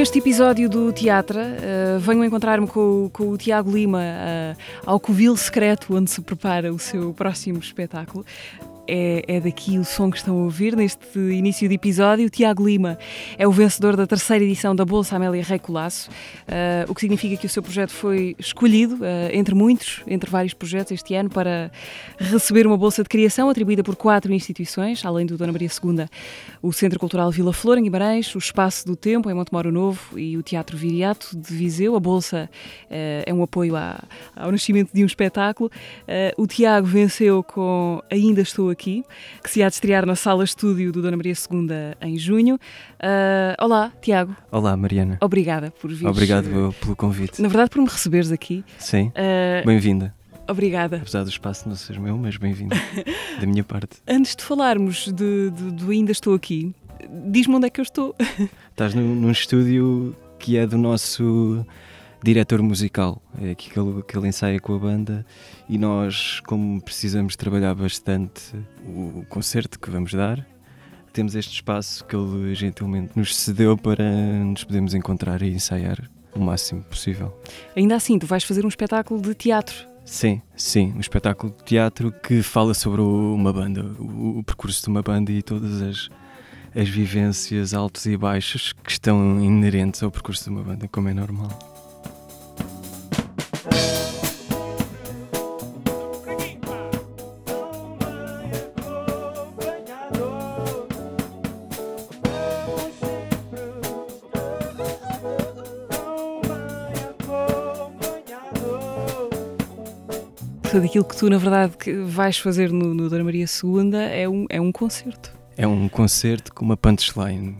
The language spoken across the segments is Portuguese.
Neste episódio do Teatro, eh, venho encontrar-me com, com o Tiago Lima eh, ao covil secreto onde se prepara o seu próximo espetáculo. É, é daqui o som que estão a ouvir neste início de episódio. O Tiago Lima é o vencedor da terceira edição da Bolsa Amélia Rei Colasso, eh, o que significa que o seu projeto foi escolhido, eh, entre muitos, entre vários projetos este ano, para receber uma bolsa de criação atribuída por quatro instituições, além do Dona Maria II, o Centro Cultural Vila Flor, em Guimarães, o Espaço do Tempo, em Montemoro Novo, e o Teatro Viriato, de Viseu. A bolsa eh, é um apoio à- ao nascimento de um espetáculo. O Tiago venceu com Ainda Estou Aqui, que se há de estrear na Sala Estúdio do Dona Maria II em junho. Eh, olá, Tiago. Olá, Mariana. Obrigada por vir. Obrigado eu pelo convite. Na verdade, por me receberes aqui. Sim, Eh, bem-vinda. obrigada. Apesar do espaço não ser meu, mas bem-vinda. da minha parte. Antes de falarmos de, de- do Ainda Estou Aqui, diz-me onde é que eu estou. Estás num, num estúdio que é do nosso diretor musical. É aqui que ele, que ele ensaia com a banda e nós, como precisamos trabalhar bastante o, o concerto que vamos dar, temos este espaço que ele gentilmente nos cedeu para nos podermos encontrar e ensaiar o máximo possível. Ainda assim, tu vais fazer um espetáculo de teatro. Sim, sim, um espetáculo de teatro que fala sobre uma banda, o, percurso de uma banda e todas as, as vivências altos e baixos que estão inerentes ao percurso de uma banda, como é normal. Tudo aquilo que tu, na verdade, vais fazer no, no Dona Maria II é um, é um concerto. É um concerto com uma punchline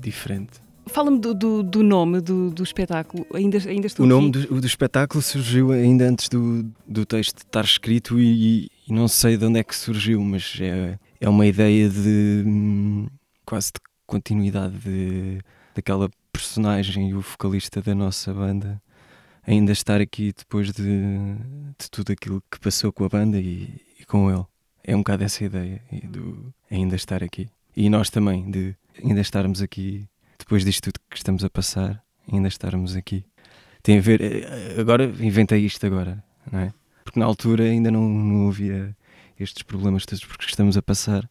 diferente. Fala-me do, do, do nome do, do espetáculo. Ainda, ainda estou O nome do, do espetáculo surgiu ainda antes do, do texto estar escrito e, e não sei de onde é que surgiu, mas é, é uma ideia de hum, quase de continuidade de, daquela personagem e o vocalista da nossa banda ainda estar aqui depois de, de tudo aquilo que passou com a banda e, e com ele. É um bocado essa ideia do ainda estar aqui. E nós também, de ainda estarmos aqui depois disto tudo que estamos a passar, ainda estarmos aqui tem a ver. eh, Agora inventei isto agora, não é? Porque na altura ainda não, não havia estes problemas todos porque estamos a passar.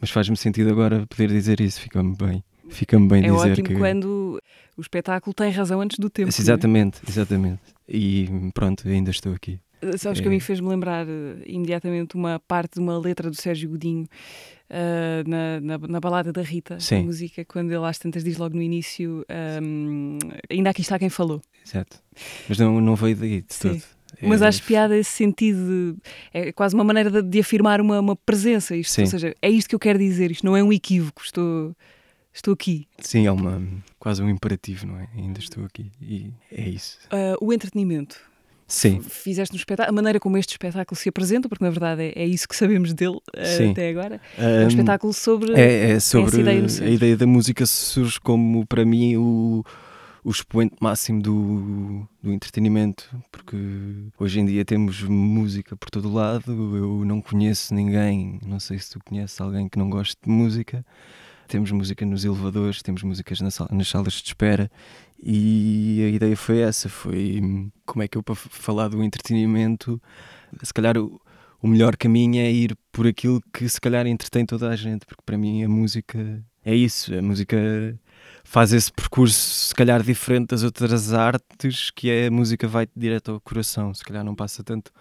Mas faz-me sentido agora poder dizer isso, fica-me bem. Fica-me bem É dizer ótimo que. quando o espetáculo tem razão antes do tempo. é? Exatamente, exatamente. E pronto, ainda estou aqui. Sabes que a É. mim fez-me lembrar eh, imediatamente uma parte de uma letra do Sérgio Godinho eh, na, na, na balada da Rita, a Sim. música, quando ele às tantas diz logo no início: ehm, Ainda aqui está quem falou. Exato. Mas não, não veio daí de Sim. todo. Mas É- acho piada esse sentido, de, é quase uma maneira de, de afirmar uma, uma presença. Isto, Sim. ou seja, é isto que eu quero dizer, isto não é um equívoco, estou, estou aqui. Sim, é uma, quase um imperativo, não é? Ainda estou aqui. E é isso. Ah, o entretenimento. Sim, Fizeste um espetáculo, a maneira como este espetáculo se apresenta, porque na verdade é, é isso que sabemos dele ah, até agora. É um Ahm, espetáculo sobre. É, é sobre ideia a ideia da música surge como para mim o, o expoente máximo do, do entretenimento, porque hoje em dia temos música por todo lado. Eu não conheço ninguém, não sei se tu conheces alguém que não goste de música. Temos música nos elevadores, temos músicas na sala- nas salas de espera e a ideia foi essa, foi como é que eu para falar do entretenimento, se calhar o, o melhor caminho é ir por aquilo que se calhar entretém toda a gente, porque para mim a música é isso, a música faz esse percurso se calhar diferente das outras artes, que é a música vai direto ao coração, se calhar não passa tanto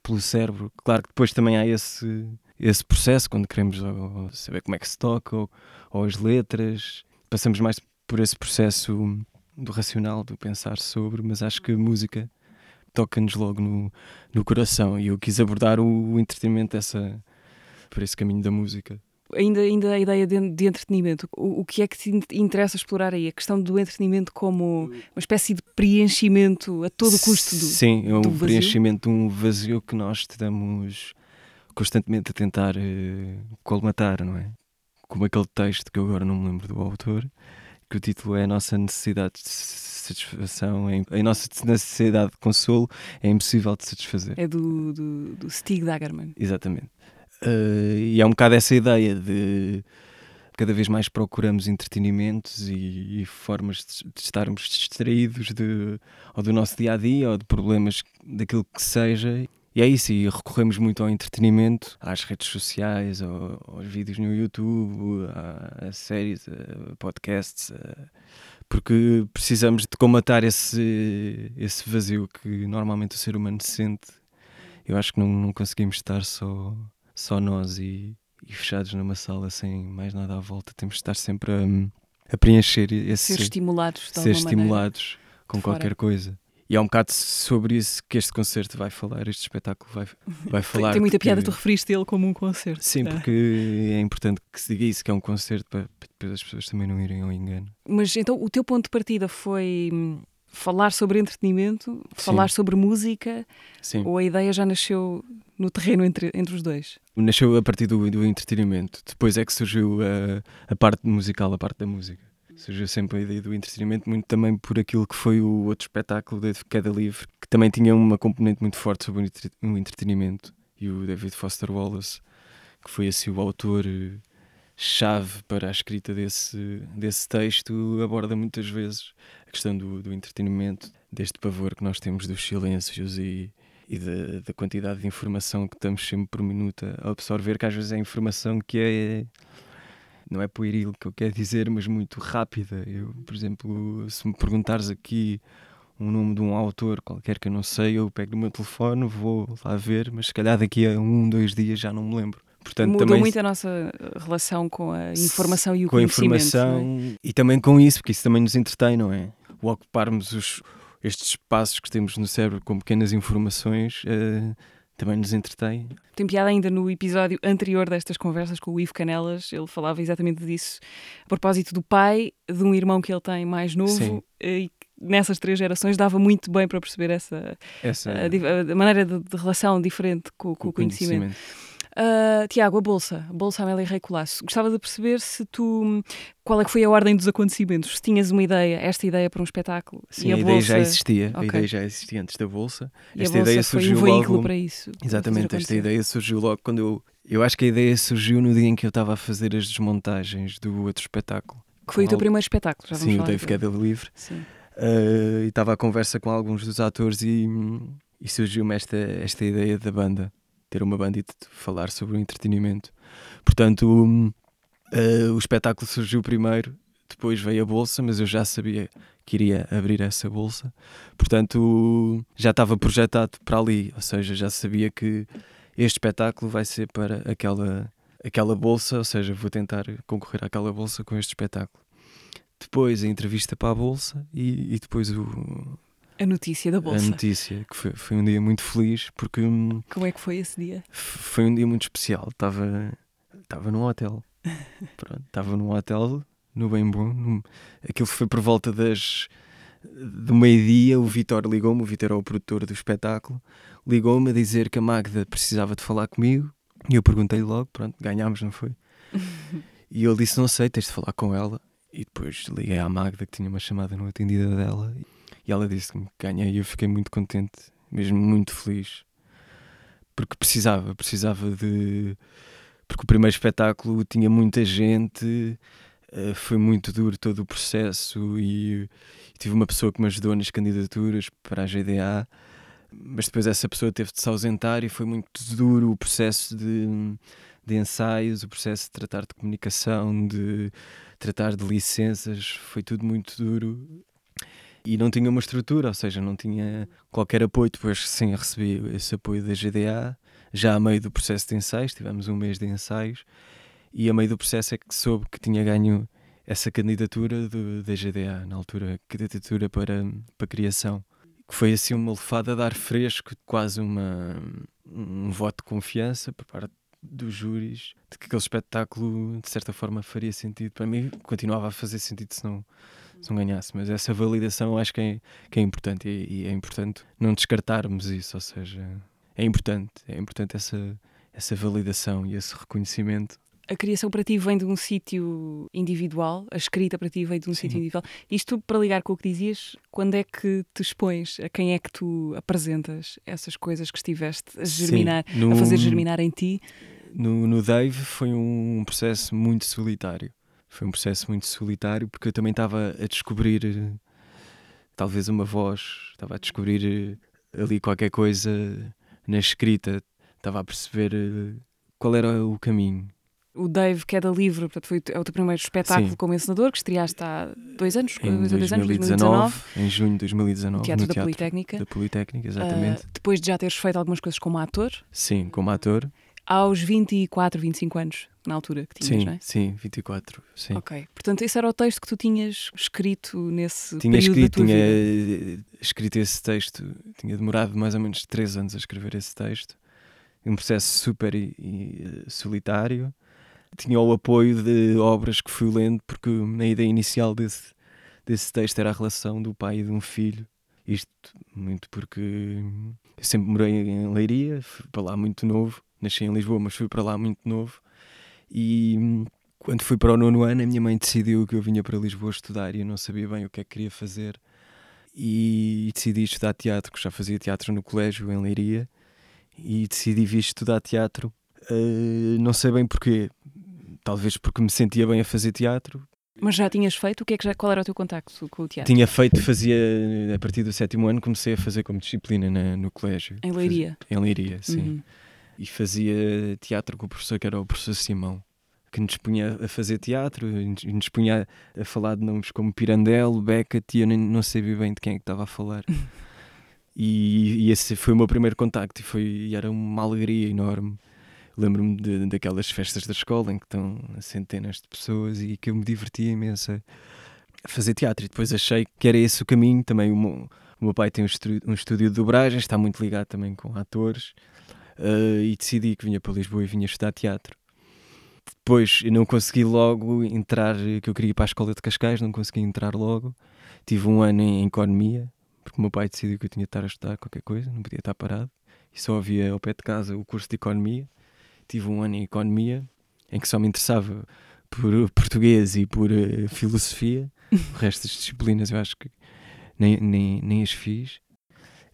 pelo cérebro. Claro que depois também há esse, esse processo quando queremos ou, saber como é que se toca ou, ou as letras, passamos mais por esse processo do racional, do pensar sobre, mas acho que a música toca-nos logo no, no coração e eu quis abordar o, o entretenimento dessa, por esse caminho da música. ainda, ainda a ideia de, de entretenimento, o, o que é que te in- interessa explorar aí? A questão do entretenimento como uma espécie de preenchimento a todo o custo do. Sim, é um preenchimento de um vazio que nós estamos constantemente a tentar eh, colmatar, não é? Como aquele texto que eu agora não me lembro do autor, que o título é A Nossa Necessidade de Satisfação, é, a nossa necessidade de consolo é impossível de satisfazer. É do, do, do Stig Dagerman. Exatamente. Eh, e é um bocado essa ideia de cada vez mais procuramos entretenimentos e, e formas de, de estarmos distraídos de, ou do nosso dia a dia ou de problemas daquilo que seja. E é isso, e recorremos muito ao entretenimento, às redes sociais, ao- aos vídeos no YouTube, a, a séries, a podcasts, a- porque precisamos de combatar esse, esse vazio que normalmente o ser humano sente. Eu acho que não, não conseguimos estar só, só nós e, e fechados numa sala sem mais nada à volta. Temos de estar sempre a, a preencher esse Ser estimulados de ser estimulados com qualquer coisa. E é um bocado sobre isso que este concerto vai falar, este espetáculo vai, vai falar. tem muita porque- piada, tu referiste ele como um concerto. Sim, Ah. porque é importante que se diga isso, que é um concerto, para, para depois as pessoas também não irem ao engano. Mas então o teu ponto de partida foi hum, falar sobre entretenimento, falar sobre música, Sim. ou a ideia já nasceu no terreno entre, entre os dois? Nasceu a partir do, do entretenimento. Depois é que surgiu a, a parte musical, a parte da música. Surgiu sempre a ideia do entretenimento, muito também por aquilo que foi o outro espetáculo da Queda Livre, que também tinha uma componente muito forte sobre o entretenimento. E o David Foster Wallace, que foi assim o autor eh, chave para a escrita desse, desse texto, aborda muitas vezes a questão do, do entretenimento, deste pavor que nós temos dos silêncios e, e da, da quantidade de informação que estamos sempre por minuto a absorver, que às vezes é informação que é. Não é pueril que eu quero dizer, mas muito rápida. Eu, por exemplo, se me perguntares aqui um nome de um autor qualquer que eu não sei, eu pego no meu telefone, vou lá ver, mas se calhar daqui a um, dois dias já não me lembro. Portanto, Mudou também muito a nossa uh, relação com a informação e o com a conhecimento. não é? informação e também com isso, porque isso também nos entretém, não é? O ocuparmos os, estes espaços que temos no cérebro com pequenas informações eh, também nos entretém. Tem piada ainda no episódio anterior destas conversas com o Ivo Canelas, ele falava exatamente disso, a propósito do pai, de um irmão que ele tem mais novo, Sim. e que nessas três gerações dava muito bem para perceber essa Essa, a, a maneira de, de relação diferente com, com o conhecimento. Ah, Tiago, a Bolsa, a Bolsa Amélia Rei Colasso. Gostava de perceber se tu, qual é que foi a ordem dos acontecimentos, se tinhas uma ideia, esta ideia para um espetáculo. Sim, a, a, ideia Bolsa, já existia. A Ok. ideia já existia antes da Bolsa. e a esta Bolsa ideia um surgiu veículo logo- para isso. Exatamente, esta ideia surgiu logo quando eu. Eu acho que a ideia surgiu no dia em que eu estava a fazer as desmontagens do outro espetáculo. Que foi o teu al- primeiro espetáculo, já vamos Sim, o falar Dave dele. Queda Livre. Sim. Uh, e estava à conversa com alguns dos atores e, e surgiu-me esta, esta ideia da banda, ter uma banda e de falar sobre o entretenimento. Portanto, um, uh, o espetáculo surgiu primeiro, depois veio a bolsa, mas eu já sabia que iria abrir essa bolsa, portanto já estava projetado para ali, ou seja, já sabia que este espetáculo vai ser para aquela, aquela bolsa, ou seja, vou tentar concorrer àquela bolsa com este espetáculo depois a entrevista para a Bolsa e, e depois o, A notícia da a Bolsa. notícia, que foi, foi um dia muito feliz porque hum, Como é que foi esse dia? foi um dia muito especial. Estava estava num hotel. Pronto, estava num hotel no Bem Bom. num- aquilo foi por volta das do meio-dia. O Vitor ligou-me, o Vitor é o produtor do espetáculo, ligou-me a dizer que a Magda precisava de falar comigo e eu perguntei logo, pronto, ganhámos, não foi? E ele disse: Não sei, tens de falar com ela. E depois liguei à Magda, que tinha uma chamada não atendida dela, e ela disse-me que ganhei. E eu fiquei muito contente, mesmo muito feliz, porque precisava, precisava de. Porque o primeiro espetáculo tinha muita gente, eh, foi muito duro todo o processo, e, tive uma pessoa que me ajudou nas candidaturas para a GDA, mas depois essa pessoa teve de se ausentar e foi muito duro o processo de, de ensaios, o processo de tratar de comunicação, de tratar de licenças, foi tudo muito duro e não tinha uma estrutura, ou seja, não tinha qualquer apoio. Depois, sim, recebi esse apoio da GDA, já a meio do processo de ensaios, tivemos um mês de ensaios, e a meio do processo é que soube que tinha ganho essa candidatura do, da GDA, na altura, candidatura para, para criação. Que foi assim uma lefada de ar fresco, quase uma, um voto de confiança por parte dos júris de que aquele espetáculo de certa forma faria sentido para mim, continuava a fazer sentido se não, se não ganhasse, mas essa validação eu acho que é, que é importante e, e é importante não descartarmos isso, ou seja, é importante, é importante essa, essa validação e esse reconhecimento. A criação para ti vem de um sítio individual, a escrita para ti vem de um Sim. sítio individual. Isto para ligar com o que dizias, quando é que te expões? A quem é que tu apresentas essas coisas que estiveste a germinar, Sim, no- a fazer germinar em ti? No, no Dave foi um processo muito solitário. Foi um processo muito solitário porque eu também estava a descobrir eh, talvez uma voz, estava a descobrir eh, ali qualquer coisa na escrita, estava a perceber eh, qual era o caminho. O Dave Queda Livre, portanto, foi é o teu primeiro espetáculo Sim. como encenador, que estreaste há dois anos, Em dois, dois anos, 2019, em junho de 2019, no Teatro no da Teatro Politécnica. da Politécnica, exatamente. Ah, depois de já teres feito algumas coisas como ator, Sim, como ator. Aos 24, 25 anos, na altura que tinhas, sim, não é? sim, 24. Sim. Ok. Portanto, esse era o texto que tu tinhas escrito nesse Tinha período escrito, da tua tinha vida. eh, escrito esse texto, tinha demorado mais ou menos três anos a escrever esse texto. Um processo super e- e, eh, solitário. Tinha o apoio de obras que fui lendo, porque a ideia inicial desse, desse texto era a relação do pai e de um filho. Isto muito porque eu sempre morei em Leiria, fui para lá muito novo. Nasci em Lisboa, mas fui para lá muito novo. E hum, quando fui para o nono ano, a minha mãe decidiu que eu vinha para Lisboa estudar e eu não sabia bem o que é que queria fazer. E decidi estudar teatro, que já fazia teatro no colégio em Leiria. E decidi vir estudar teatro. eh, não sei bem porquê. Talvez porque me sentia bem a fazer teatro. Mas já tinhas feito? O que é que já, qual era o teu contacto com o teatro? Tinha feito, fazia a partir do sétimo ano, comecei a fazer como disciplina na- no colégio. Em Leiria? Fazia- em Leiria, sim. Uhum. E fazia teatro com o professor que era o professor Simão que nos punha a fazer teatro nos punha a falar de nomes como Pirandello, Beckett e eu nem, não sabia bem de quem é que estava a falar. E, e esse foi o meu primeiro contacto e, foi, e era uma alegria enorme. Lembro-me daquelas festas da escola em que estão centenas de pessoas e que eu me divertia imenso a- fazer teatro. E depois achei que era esse o caminho. Também o meu, o meu pai tem um, estúdio- um estúdio de dobragem está muito ligado também com atores Uh, e decidi que vinha para Lisboa e vinha estudar teatro. Depois eu não consegui logo entrar, que eu queria ir para a escola de Cascais, não consegui entrar logo. Tive um ano em economia, porque o meu pai decidiu que eu tinha de estar a estudar qualquer coisa, não podia estar parado. E só havia ao pé de casa o curso de economia. Tive um ano em economia, em que só me interessava por português e por eh, filosofia. o resto das disciplinas eu acho que nem, nem, nem as fiz.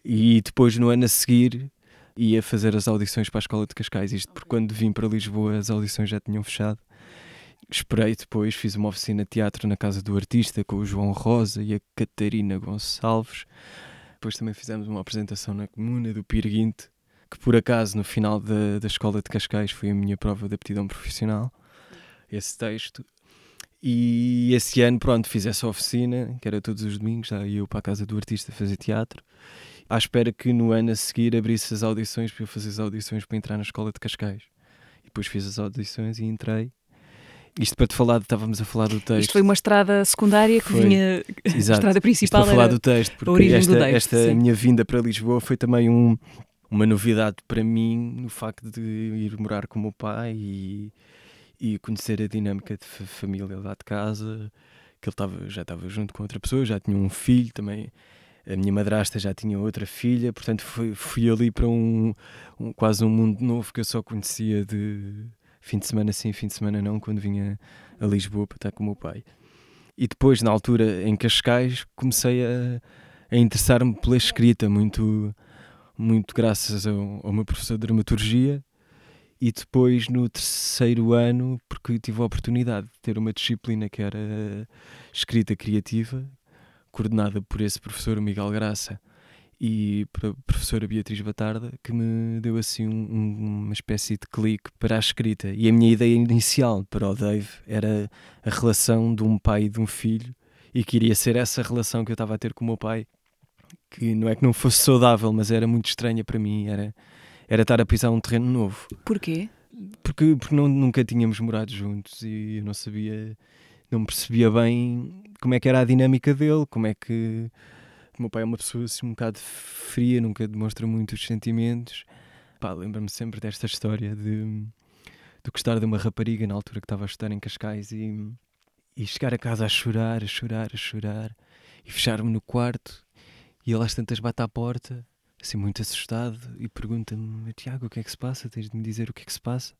E depois, no ano a seguir, ia fazer as audições para a Escola de Cascais. Isto porque quando vim para Lisboa as audições já tinham fechado. Esperei depois, fiz uma oficina de teatro na Casa do Artista com o João Rosa e a Catarina Gonçalves. Depois também fizemos uma apresentação na Comuna do Pirguinte, que por acaso no final da, da Escola de Cascais foi a minha prova de aptidão profissional, esse texto. E esse ano, pronto, fiz essa oficina, que era todos os domingos, já ia eu para a Casa do Artista fazer teatro à espera que no ano a seguir abrisse as audições para eu fazer as audições para entrar na escola de Cascais. E depois fiz as audições e entrei. Isto para te falar, estávamos a falar do texto. Isto foi uma estrada secundária que Foi. vinha. A Exato. estrada Isto principal para falar do texto, porque origem do esta, Dave, esta minha vinda para Lisboa foi também um, uma novidade para mim no facto de ir morar com o meu pai e, e conhecer a dinâmica de fa- família lá de casa, que ele estava, já estava junto com outra pessoa, já tinha um filho também. A minha madrasta já tinha outra filha, portanto fui, fui ali para um, um- quase um mundo novo que eu só conhecia de fim de semana sim, fim de semana não, quando vinha a Lisboa para estar com o meu pai. E depois, na altura, em Cascais, comecei a, a interessar-me pela escrita, muito, muito graças ao, ao meu professor de dramaturgia. E depois, no terceiro ano, porque tive a oportunidade de ter uma disciplina que era escrita criativa, coordenada por esse professor, Miguel Graça, e pela professora Beatriz Batarda, que me deu assim um- uma espécie de clique para a escrita. E a minha ideia inicial para o Dave era a relação de um pai e de um filho, e queria ser essa relação que eu estava a ter com o meu pai, que não é que não fosse saudável, mas era muito estranha para mim, era, era estar a pisar um terreno novo Porquê? porque, porque não, nunca tínhamos morado juntos e eu não sabia, não percebia bem como é que era a dinâmica dele, como é que o meu pai é uma pessoa assim um bocado fria, nunca demonstra muito os sentimentos. Pá, lembro-me sempre desta história de de gostar de uma rapariga na altura que estava a estudar em Cascais e, e chegar a casa a chorar, a chorar, a chorar e fechar-me no quarto e ele às tantas bate à porta, assim muito assustado e pergunta-me, Tiago, o que é que se passa? Tens de me dizer o que é que se passa?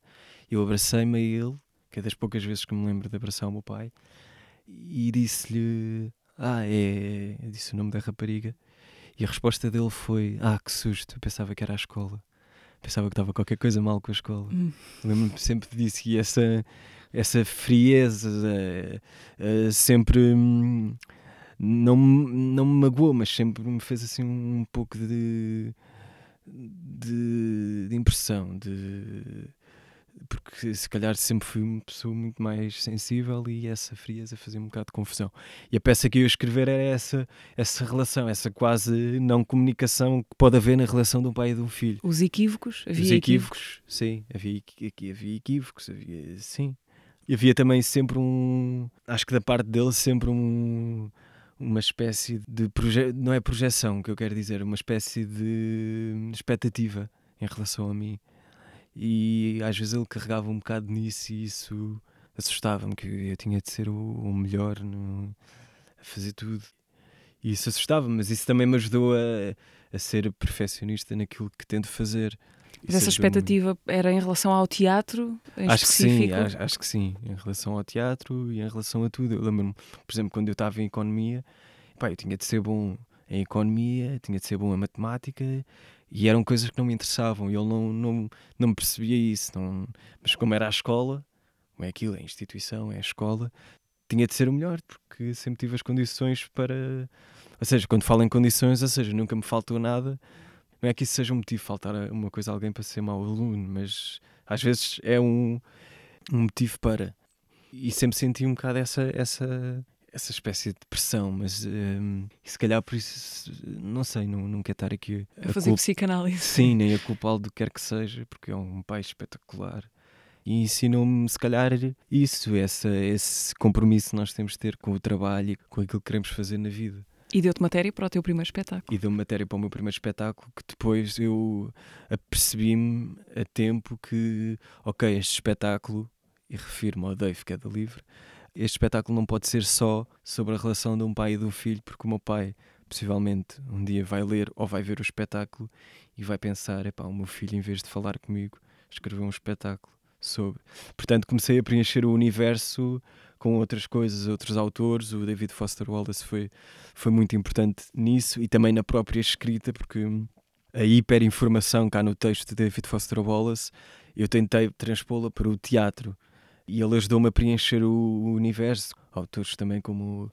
Eu abracei-me a ele, que é das poucas vezes que me lembro de abraçar o meu pai, e disse-lhe, ah, é, eu disse o nome da rapariga, e a resposta dele foi, ah, que susto, eu pensava que era a escola. Pensava que estava qualquer coisa mal com a escola. Hum. Lembro-me sempre disso e essa, essa frieza eh, eh, sempre hum, não, me- não me magoou, mas sempre me fez assim um pouco de, de, de impressão. De, porque se calhar sempre fui uma pessoa muito mais sensível e essa frieza fazia um bocado de confusão. E a peça que eu ia escrever era essa, essa relação, essa quase não comunicação que pode haver na relação de um pai e de um filho. Os equívocos, havia Os equívocos, sim, havia, aqui havia equívocos, havia, sim. E havia também sempre um, acho que da parte dele, sempre um, uma espécie de, proje não é projeção que eu quero dizer, uma espécie de expectativa em relação a mim. E às vezes ele carregava um bocado nisso e isso assustava-me, que eu tinha de ser o, o melhor no, a fazer tudo. E isso assustava-me, mas isso também me ajudou a, a ser perfeccionista naquilo que tento fazer. Mas essa expectativa era em relação ao teatro, Acho que sim, específico? acho, acho que sim, em relação ao teatro e em relação a tudo. Eu lembro-me, por exemplo, quando eu estava em economia, pá, eu tinha de ser bom em economia, tinha de ser bom em matemática e eram coisas que não me interessavam e ele não, não, não percebia isso. Não, mas como era a escola, como é aquilo, é a instituição, é a escola, tinha de ser o melhor porque sempre tive as condições para. Ou seja, quando falo em condições, ou seja, nunca me faltou nada. Não é que isso seja um motivo, faltar uma coisa a alguém para ser mau aluno, mas às vezes é um, um motivo para. E sempre senti um bocado essa, essa, essa espécie de pressão, mas e se calhar por isso, não sei, não, não quero estar aqui A fazer culp- psicanálise. Sim, nem a culpá-lo do que quer que seja, porque é um pai espetacular. E ensinou-me, se calhar, isso, essa, esse compromisso que nós temos de ter com o trabalho e com aquilo que queremos fazer na vida. E deu-te matéria para o teu primeiro espetáculo. E deu-me matéria para o meu primeiro espetáculo, que depois eu apercebi-me a tempo que, ok, este espetáculo, e refiro-me ao Dave, que é da Livre, este espetáculo não pode ser só sobre a relação de um pai e um filho, porque o meu pai possivelmente um dia vai ler ou vai ver o espetáculo e vai pensar, epá, o meu filho em vez de falar comigo, escreveu um espetáculo sobre. Portanto, comecei a preencher o universo com outras coisas, outros autores, o David Foster Wallace foi, foi muito importante nisso e também na própria escrita, porque a hiperinformação cá no texto de David Foster Wallace, eu tentei transpô-la para o teatro e ele ajudou-me a preencher o universo. Autores também como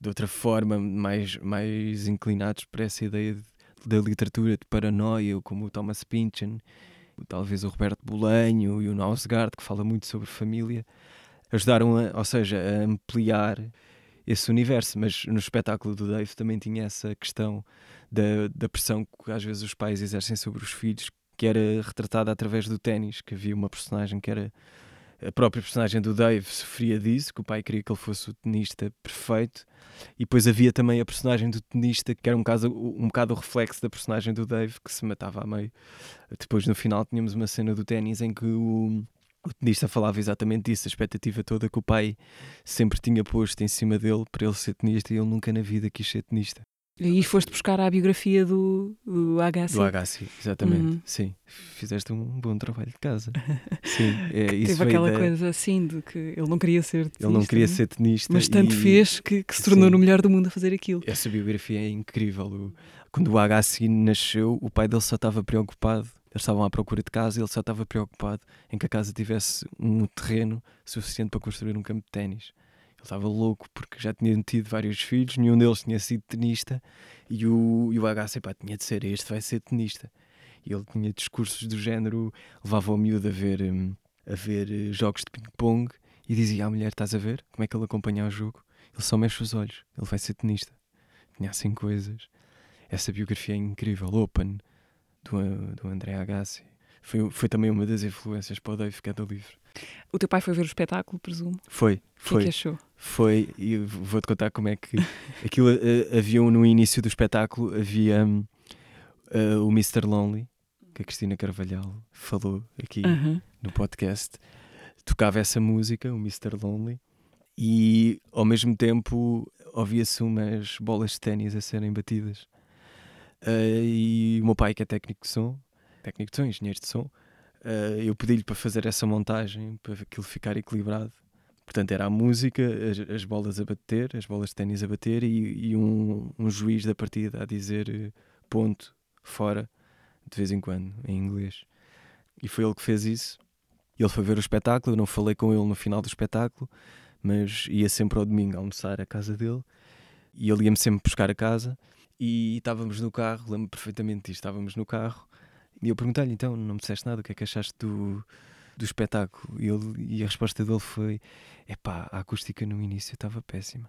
de outra forma mais, mais inclinados para essa ideia de- da literatura de paranoia, como o Thomas Pynchon, talvez o Roberto Bolanho e o Nausgard, que fala muito sobre família, ajudaram, a, ou seja, a ampliar esse universo. Mas no espetáculo do Dave também tinha essa questão da, da pressão que às vezes os pais exercem sobre os filhos, que era retratada através do ténis, que havia uma personagem que era a própria personagem do Dave sofria disso, que o pai queria que ele fosse o tenista perfeito, e depois havia também a personagem do tenista, que era um, caso, um bocado o reflexo da personagem do Dave, que se matava a meio. Depois no final tínhamos uma cena do ténis em que o, o tenista falava exatamente disso, a expectativa toda que o pai sempre tinha posto em cima dele para ele ser tenista e ele nunca na vida quis ser tenista. E foste buscar a biografia do, do HC. Do Agassi, exatamente. Uhum. Sim, fizeste um bom trabalho de casa. Sim, é, isso Teve aquela da- coisa assim de que ele não queria ser Ele não tenista, queria né? ser tenista. Mas tanto e fez que, que se tornou Sim. no melhor do mundo a fazer aquilo. Essa biografia é incrível. Quando o Agassi nasceu, o pai dele só estava preocupado. Eles estavam à procura de casa e ele só estava preocupado em que a casa tivesse um terreno suficiente para construir um campo de ténis. Estava louco porque já tinha tido vários filhos, nenhum deles tinha sido tenista e o, e o Agassi, pá, tinha de ser este, vai ser tenista. E ele tinha discursos do género, levava o miúdo a ver, hum, a ver eh, jogos de ping-pong e dizia à mulher: Estás a ver como é que ele acompanha o jogo? Ele só mexe os olhos, ele vai ser tenista. Tinha assim coisas. Essa biografia é incrível. Open, do, do André Agassi. Foi, foi também uma das influências para o Dave, do livro. O teu pai foi ver o espetáculo, presumo. Foi, O que é foi. que achou? Foi, e vou-te contar como é que aquilo eh, havia um- no início do espetáculo havia hum, eh, o Mr. Lonely, que a Cristina Carvalhal falou aqui Aham. no podcast. tocava essa música, o Mr. Lonely, e ao mesmo tempo ouvia-se umas bolas de ténis a serem batidas. Eh, e o meu pai, que é técnico de som, técnico de som, engenheiro de som, eh, eu pedi-lhe para fazer essa montagem, para aquilo ficar equilibrado. Portanto, era a música, as, as bolas a bater, as bolas de ténis a bater e, e um, um juiz da partida a dizer eh, ponto, fora, de vez em quando, em inglês. E foi ele que fez isso. Ele foi ver o espetáculo, eu não falei com ele no final do espetáculo, mas ia sempre ao domingo almoçar à casa dele e ele ia-me sempre buscar a casa e estávamos no carro, lembro perfeitamente disto, estávamos no carro e eu perguntei-lhe então, não me disseste nada, o que é que achaste do, do espetáculo? E, ele, e a resposta dele foi, epá, a acústica no início estava péssima.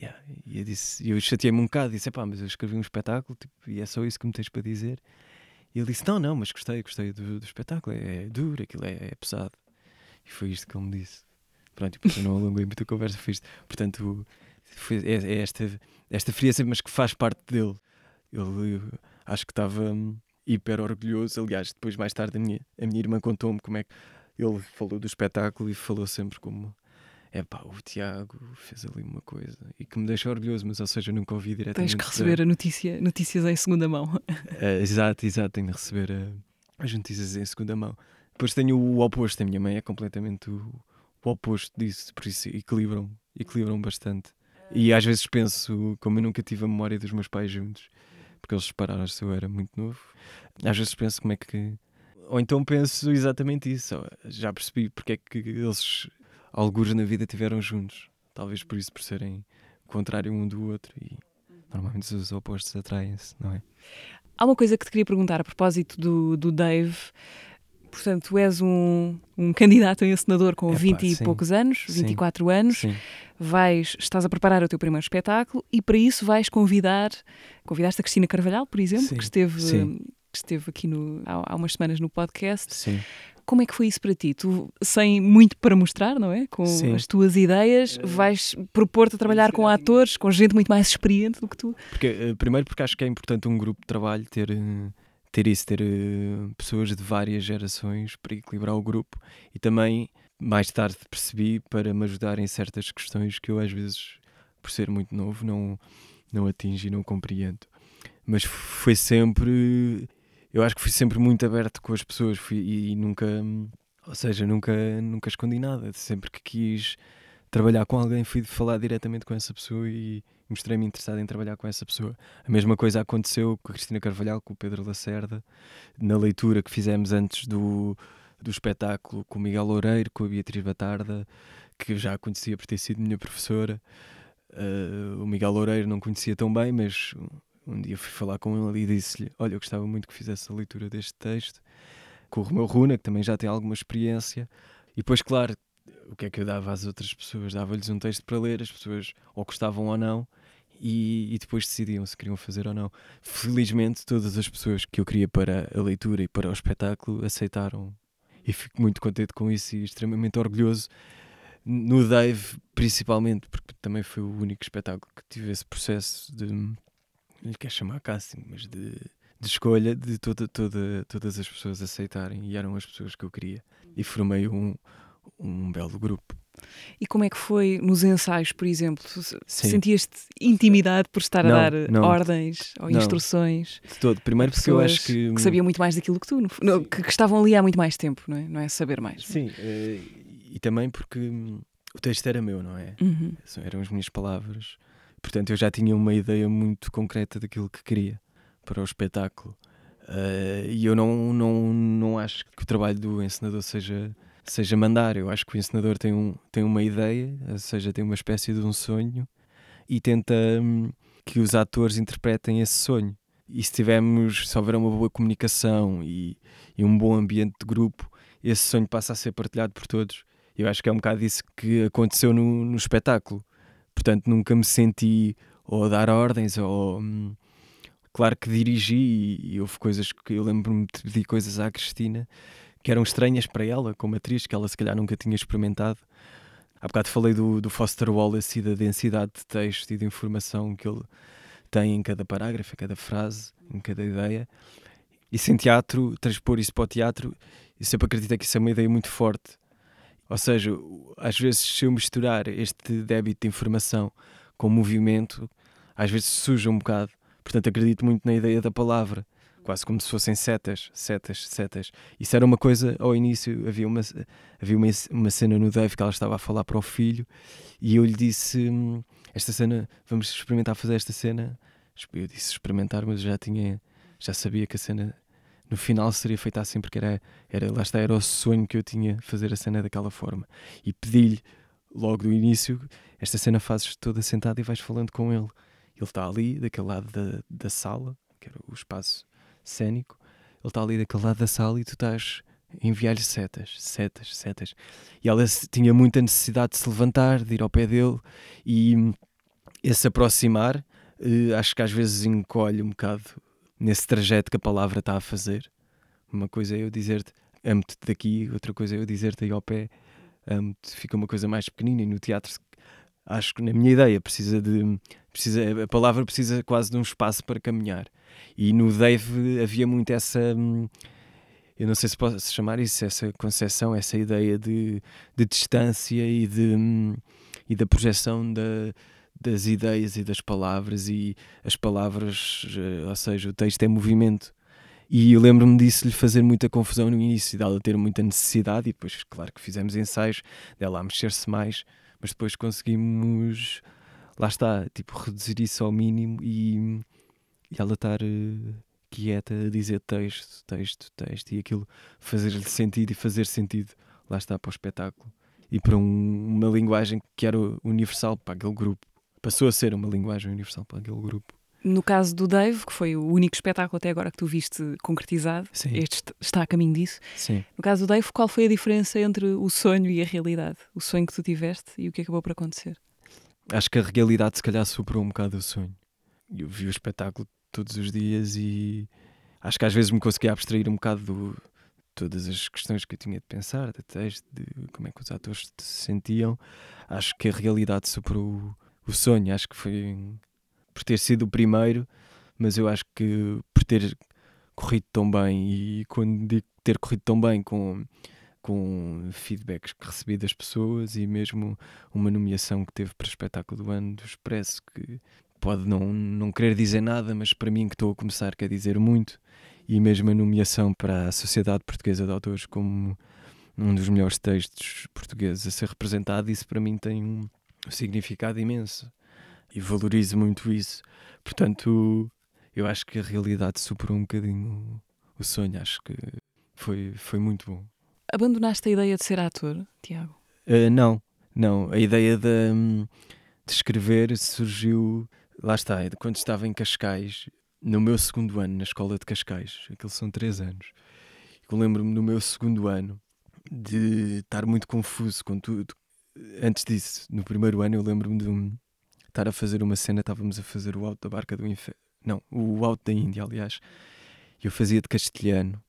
Yeah. E eu, disse, eu chateei-me um bocado, disse, epá, mas eu escrevi um espetáculo tipo, e é só isso que me tens para dizer. E ele disse, não, não, mas gostei, gostei do, do espetáculo, é, é duro, aquilo é, é pesado. E foi isto que ele me disse. Pronto, e eu não alonguei muito a conversa, foi isto. Portanto, foi, é, é esta, esta frieza, mas que faz parte dele. Ele acho que estava hum, hiper orgulhoso. Aliás, depois, mais tarde, a minha, a minha irmã contou-me como é que ele falou do espetáculo e falou sempre como. É pá, o Tiago fez ali uma coisa e que me deixa orgulhoso, mas ou seja, nunca ouvi diretamente. Tens que receber a notícia, notícias em segunda mão. Eh, exato, exato, tenho de receber eh, as notícias em segunda mão. Depois tenho o oposto, a minha mãe é completamente o, o oposto disso, por isso equilibram, equilibram bastante. E às vezes penso, como eu nunca tive a memória dos meus pais juntos, porque eles separaram-se eu era muito novo, às vezes penso como é que. Ou então penso exatamente isso, já percebi porque é que eles, alguns na vida, tiveram juntos. Talvez por isso, por serem contrário um do outro. E normalmente os opostos atraem-se, não é? Há uma coisa que te queria perguntar a propósito do, do Dave. Portanto, tu és um, um candidato a encenador com Epá, 20 e sim. poucos anos, Sim. 24 anos. Sim. Vais, estás a preparar o teu primeiro espetáculo e para isso vais convidar, convidaste a Cristina Carvalhal, por exemplo, Sim, que esteve, sim. que esteve aqui no, há, há umas semanas no podcast. Sim. Como é que foi isso para ti? Tu, sem muito para mostrar, não é? Com Sim. as tuas ideias, vais propor-te a trabalhar com atores, com gente muito mais experiente do que tu. Porque, eh, primeiro porque acho que é importante um grupo de trabalho ter, eh, ter isso, ter eh, pessoas de várias gerações para equilibrar o grupo e também mais tarde percebi para me ajudar em certas questões que eu às vezes, por ser muito novo, não, não atingo e não compreendo. Mas foi sempre, eu acho que fui sempre muito aberto com as pessoas fui, e, e nunca, ou seja, nunca, nunca escondi nada. Sempre que quis trabalhar com alguém, fui falar diretamente com essa pessoa e mostrei-me interessado em trabalhar com essa pessoa. A mesma coisa aconteceu com a Cristina Carvalhal, com o Pedro Lacerda, na leitura que fizemos antes do, do espetáculo com o Miguel Loureiro, com a Beatriz Batarda, que eu já a conhecia por ter sido minha professora. Eh, o Miguel Loureiro não conhecia tão bem, mas um dia fui falar com ele e disse-lhe: Olha, eu gostava muito que fizesse a leitura deste texto. Com o Romeu Runa, que também já tem alguma experiência. E depois, claro, o que é que eu dava às outras pessoas? Dava-lhes um texto para ler, as pessoas ou gostavam ou não, e, e depois decidiam se queriam fazer ou não. Felizmente, todas as pessoas que eu queria para a leitura e para o espetáculo aceitaram. E fico muito contente com isso e extremamente orgulhoso. No Dave, principalmente, porque também foi o único espetáculo que tive esse processo de. Lhe quer chamar casting, mas de, de escolha de toda, toda, todas as pessoas aceitarem e eram as pessoas que eu queria. E formei um, um belo grupo. E como é que foi nos ensaios, por exemplo? Sentias-te intimidade por estar Não, a dar não. ordens ou Não. instruções? De todo. Primeiro porque eu acho que. que sabiam muito mais daquilo que tu, no- que, que estavam ali há muito mais tempo, não é? Não é saber mais. Sim, eh, e também porque hum, o texto era meu, não é? Uhum. Eram as minhas palavras. Portanto, eu já tinha uma ideia muito concreta daquilo que queria para o espetáculo. Eh, e eu não, não, não acho que o trabalho do encenador seja, seja mandar. Eu acho que o encenador tem, um, tem uma ideia, ou seja, tem uma espécie de um sonho e tenta hum, que os atores interpretem esse sonho. E se tivermos, se houver uma boa comunicação e, e um bom ambiente de grupo, esse sonho passa a ser partilhado por todos. Eu acho que é um bocado isso que aconteceu no, no espetáculo. Portanto, nunca me senti ou a dar ordens ou. hum, Claro que dirigi e, e houve coisas que eu lembro-me de pedir coisas à Cristina que eram estranhas para ela, como atriz, que ela se calhar nunca tinha experimentado. Há bocado falei do, do Foster Wallace e da densidade de texto e de informação que ele tem em cada parágrafo, em cada frase, em cada ideia. E sem teatro, transpor isso para o teatro, eu sempre acreditei que isso é uma ideia muito forte. Ou seja, às vezes, se eu misturar este débito de informação com movimento, às vezes suja um bocado. Portanto, acredito muito na ideia da palavra, quase como se fossem setas, setas, setas. Isso era uma coisa, ao início, havia uma, havia uma, uma cena no Dave que ela estava a falar para o filho e eu lhe disse: hum, Esta cena, vamos experimentar fazer esta cena. Eu disse experimentar, mas já tinha, já sabia que a cena no final seria feita assim, porque era, era, lá está, era o sonho que eu tinha fazer a cena daquela forma. E pedi-lhe logo do início: Esta cena fazes toda sentada e vais falando com ele. Ele está ali, daquele lado da, da sala, que era o espaço cénico. Ele está ali daquele lado da sala e tu estás a enviar-lhe setas, setas, setas. E ela se- tinha muita necessidade de se levantar, de ir ao pé dele e hum, esse aproximar, eh, acho que às vezes encolhe um bocado nesse trajeto que a palavra está a fazer. Uma coisa é eu dizer-te amo-te daqui, outra coisa é eu dizer-te aí ao pé amo-te. Fica uma coisa mais pequenina e no teatro acho que na minha ideia precisa de precisa, a palavra precisa quase de um espaço para caminhar e no Dave havia muito essa hum, eu não sei se posso chamar isso essa concepção essa ideia de, de distância e de hum, e da projeção da, das ideias e das palavras e as palavras eh, ou seja o texto é movimento. E eu lembro-me disso lhe fazer muita confusão no início, dela ter muita necessidade, e depois, claro que fizemos ensaios dela a mexer-se mais, mas depois conseguimos, lá está, tipo, reduzir isso ao mínimo e, e ela estar eh, quieta a dizer texto, texto, texto, e aquilo fazer-lhe sentido e fazer sentido, lá está, para o espetáculo. E para um- uma linguagem que era universal para aquele grupo. Passou a ser uma linguagem universal para aquele grupo. No caso do Dave, que foi o único espetáculo até agora que tu viste concretizado, Sim. este est- está a caminho disso. Sim. No caso do Dave, qual foi a diferença entre o sonho e a realidade? O sonho que tu tiveste e o que acabou por acontecer? acho que a realidade se calhar superou um bocado o sonho. Eu vi o espetáculo todos os dias e acho que às vezes me conseguia abstrair um bocado de todas as questões que eu tinha de pensar, de texto, de como é que os atores se sentiam. Acho que a realidade superou o, sonho. Acho que foi por ter sido o primeiro, mas eu acho que por ter corrido tão bem e quando digo ter corrido tão bem com com feedbacks que recebi das pessoas e mesmo uma nomeação que teve para o espetáculo do ano do Expresso, que pode não, não querer dizer nada, mas para mim que estou a começar quer dizer muito, e mesmo a nomeação para a Sociedade Portuguesa de Autores como um dos melhores textos portugueses a ser representado, isso para mim tem um significado imenso e valorizo muito isso. Portanto, eu acho que a realidade superou um bocadinho o sonho, acho que foi, foi muito bom. Abandonaste a ideia de ser ator, Tiago? Uh, não, não. A ideia de, de escrever surgiu, lá está, de quando estava em Cascais, no meu segundo ano, na escola de Cascais. Aqueles são três anos. Eu lembro-me no meu segundo ano de estar muito confuso com tudo. Antes disso, no primeiro ano, eu lembro-me de um- estar a fazer uma cena, estávamos a fazer o alto da barca do inferno. Não, o alto da Índia, aliás. Eu fazia de castelhano.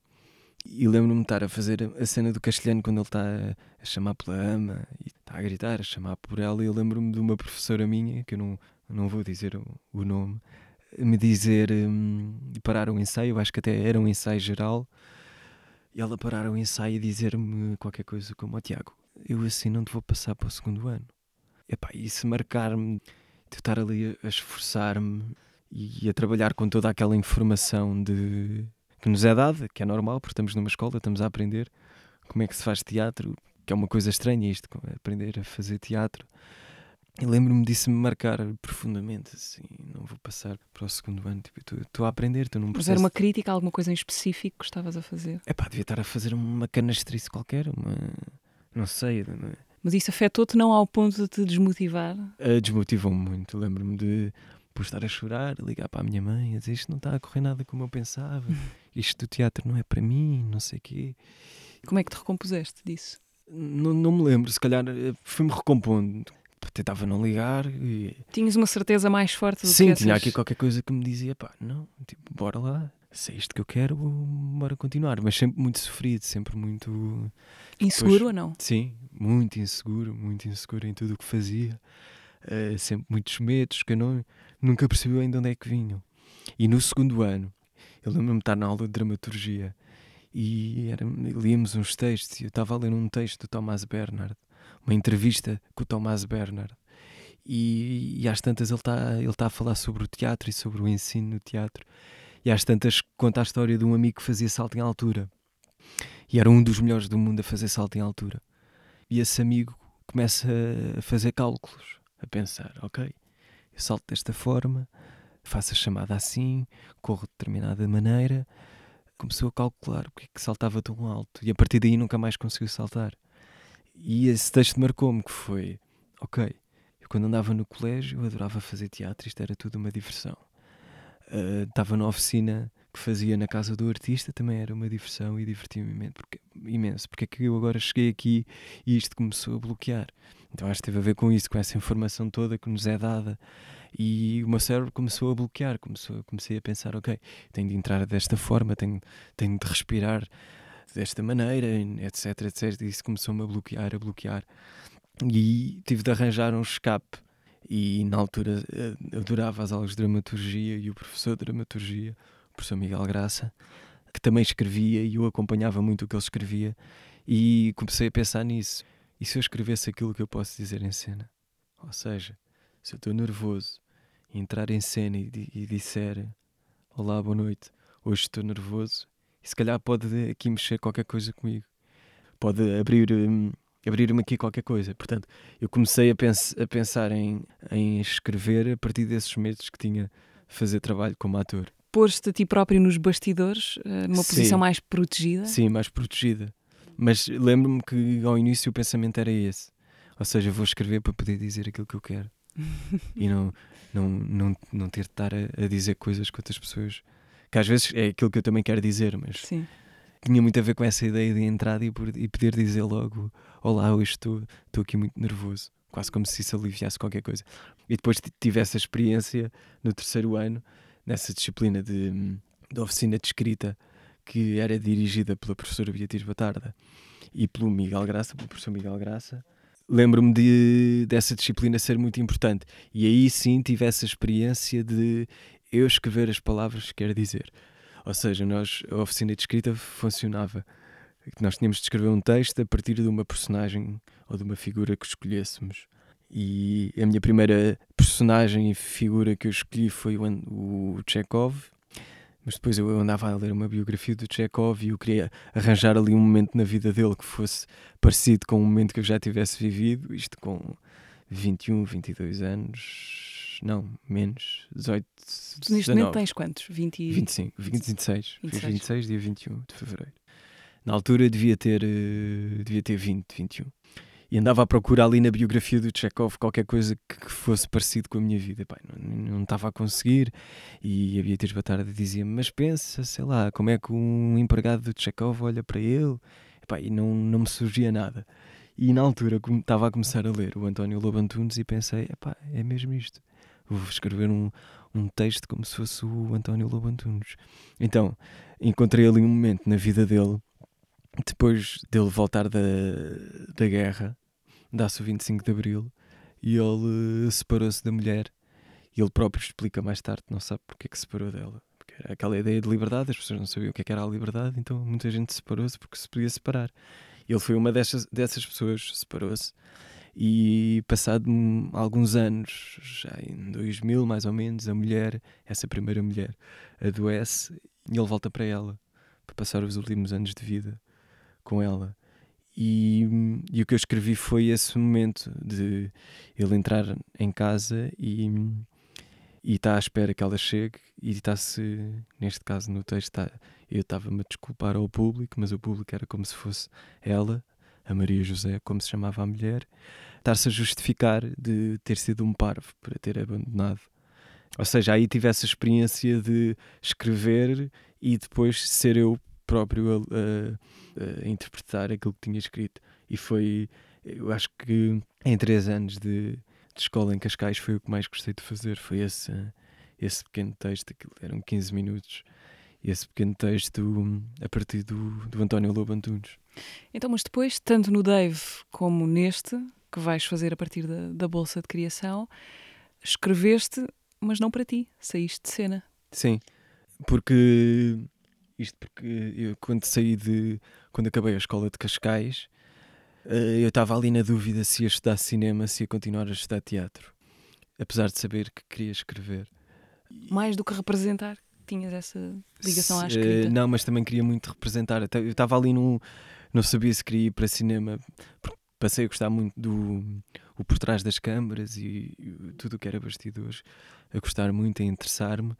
E lembro-me de estar a fazer a cena do castelhano quando ele está a, a chamar pela ama e está a gritar, a chamar por ela. E eu lembro-me de uma professora minha, que eu não, não vou dizer o, nome, me dizer hum, parar o ensaio, acho que até era um ensaio geral, e ela parar o ensaio e dizer-me qualquer coisa como: "Ó Tiago, eu assim não te vou passar para o segundo ano. Epá, e se marcar-me, de estar ali a esforçar-me e a trabalhar com toda aquela informação de que nos é dada, que é normal, porque estamos numa escola, estamos a aprender como é que se faz teatro, que é uma coisa estranha isto, aprender a fazer teatro. E lembro-me disso me marcar profundamente, assim, não vou passar para o segundo ano, tipo, estou a aprender, estou num Mas processo... era uma crítica a alguma coisa em específico que estavas a fazer? Epá, devia estar a fazer uma canastrice qualquer, uma... não sei, uma- Mas isso afetou-te não ao ponto de te desmotivar? Uh, desmotivou-me muito. Lembro-me de por estar a chorar, ligar para a minha mãe, a dizer isto não está a correr nada como eu pensava, isto do teatro não é para mim, não sei o quê. Como é que te recompuseste disso? Não, não me lembro, se calhar eh, fui-me recompondo. Tentava não ligar e. Tinhas uma certeza mais forte do Sim, que tinha essas- aqui qualquer coisa que me dizia, pá, não, tipo, bora lá, se é isto que eu quero, bora continuar. Mas sempre muito sofrido, sempre muito. Inseguro Pois. ou não? Sim, muito inseguro, muito inseguro em tudo o que fazia. Eh, sempre muitos medos que eu não, nunca percebi ainda onde é que vinham. E no segundo ano, eu lembro-me de estar na aula de dramaturgia e era, líamos uns textos e eu estava a ler um texto do Thomas Bernard, uma entrevista com o Thomas Bernard. E, e às tantas ele está ele tá a falar sobre o teatro e sobre o ensino no teatro. E às tantas conta a história de um amigo que fazia salto em altura. E era um dos melhores do mundo a fazer salto em altura. E esse amigo começa a fazer cálculos, a pensar: ok, eu salto desta forma, faço a chamada assim, corro de determinada maneira. Começou a calcular porque é que saltava tão alto. E a partir daí nunca mais conseguiu saltar. E esse texto marcou-me que foi: ok, eu quando andava no colégio eu adorava fazer teatro, isto era tudo uma diversão. Ah, Estava na oficina que fazia na casa do artista, também era uma diversão e divertia-me imenso. Porque é que eu agora cheguei aqui e isto começou a bloquear? Então acho que teve a ver com isso, com essa informação toda que nos é dada. E o meu cérebro começou a bloquear, começou, comecei a pensar, ok, tenho de entrar desta forma, tenho, tenho de respirar desta maneira, etc, etc. E isso começou-me a bloquear, a bloquear. E tive de arranjar um escape. E na altura eh, adorava as aulas de dramaturgia e o professor de dramaturgia, o professor Miguel Graça, que também escrevia e eu acompanhava muito o que ele escrevia. E comecei a pensar nisso. E se eu escrevesse aquilo que eu posso dizer em cena? Ou seja, se eu estou nervoso e entrar em cena e, e disser Olá, boa noite, hoje estou nervoso, e se calhar pode aqui mexer qualquer coisa comigo. Pode abrir, hum, abrir-me aqui qualquer coisa. Portanto, eu comecei a, pens- a pensar em, em escrever a partir desses medos que tinha de fazer trabalho como ator. Pôs-te a ti próprio nos bastidores, eh, numa Sim. posição mais protegida. Sim, mais protegida. Mas lembro-me que ao início o pensamento era esse. Ou seja, vou escrever para poder dizer aquilo que eu quero. e não, não, não, não ter de estar a, a dizer coisas que outras pessoas. Que às vezes é aquilo que eu também quero dizer, mas Sim. tinha muito a ver com essa ideia de entrada e, e poder dizer logo: Olá, hoje estou, estou aqui muito nervoso. Quase como se isso aliviasse qualquer coisa. E depois ti- tive essa experiência no terceiro ano, nessa disciplina de, de oficina de escrita, que era dirigida pela professora Beatriz Batarda e pelo Miguel Graça, pelo professor Miguel Graça. Lembro-me de, dessa disciplina ser muito importante. E aí sim tive essa experiência de eu escrever as palavras que quero dizer. Ou seja, nós, a oficina de escrita funcionava. Nós tínhamos de escrever um texto a partir de uma personagem ou de uma figura que escolhêssemos. E a minha primeira personagem e figura que eu escolhi foi o, o Chekhov. Mas depois eu andava a ler uma biografia do Chekhov e eu queria arranjar ali um momento na vida dele que fosse parecido com um momento que eu já tivesse vivido. Isto com 21, 22 anos. Não, menos. 18, Tu neste momento 19. tens quantos? 20 e... 25, 26. Fiz 26. 26, dia 21 de fevereiro. Na altura devia ter, eh, devia ter 20, 21. E andava à procura ali na biografia do Chekhov qualquer coisa que, fosse parecido com a minha vida. Epá, não, não estava a conseguir. E a Beatriz Batarda dizia-me: Mas pensa, sei lá, como é que um empregado do Chekhov olha para ele? Epá, e não, não me surgia nada. E na altura estava a começar a ler o António Lobo Antunes e pensei: é mesmo isto. Vou escrever um, um texto como se fosse o António Lobo Antunes. Então, encontrei ali um momento na vida dele, depois dele voltar da, da guerra, dá-se o 25 de Abril, e ele eh, separou-se da mulher. E ele próprio explica mais tarde, não sabe porque é que se separou dela. Porque era aquela ideia de liberdade, as pessoas não sabiam o que é que era a liberdade, então muita gente separou-se porque se podia separar. Ele foi uma dessas, dessas pessoas, separou-se. E passado alguns anos, já em 2000 mais ou menos, a mulher, essa primeira mulher, adoece e ele volta para ela, para passar os últimos anos de vida com ela. E, e o que eu escrevi foi esse momento de ele entrar em casa e e está à espera que ela chegue e está-se, neste caso no texto, está, eu estava-me a desculpar ao público, mas o público era como se fosse ela, a Maria José, como se chamava a mulher, estar-se a justificar de ter sido um parvo para ter abandonado. Ou seja, aí tive essa experiência de escrever e depois ser eu próprio a, a- a interpretar aquilo que tinha escrito. E foi, eu acho que em três anos de, de escola em Cascais foi o que mais gostei de fazer. Foi esse, esse pequeno texto, aquilo eram 15 minutos. Esse pequeno texto a partir do, do António Lobo Antunes. Então, mas depois, tanto no Dave como neste, que vais fazer a partir da, da Bolsa de Criação, escreveste, mas não para ti, saíste de cena. Sim, porque Isto porque eu, quando saí de. Quando acabei a escola de Cascais, eh, eu estava ali na dúvida se ia estudar cinema, se ia continuar a estudar teatro. Apesar de saber que queria escrever. Mais do que representar, tinhas essa ligação à Se- eh, escrita. Não, mas também queria muito representar. Eu estava ali num. Não sabia se queria ir para cinema. porque Passei a gostar muito do o por trás das câmaras e, e tudo o que era bastidores. A gostar muito, a interessar-me.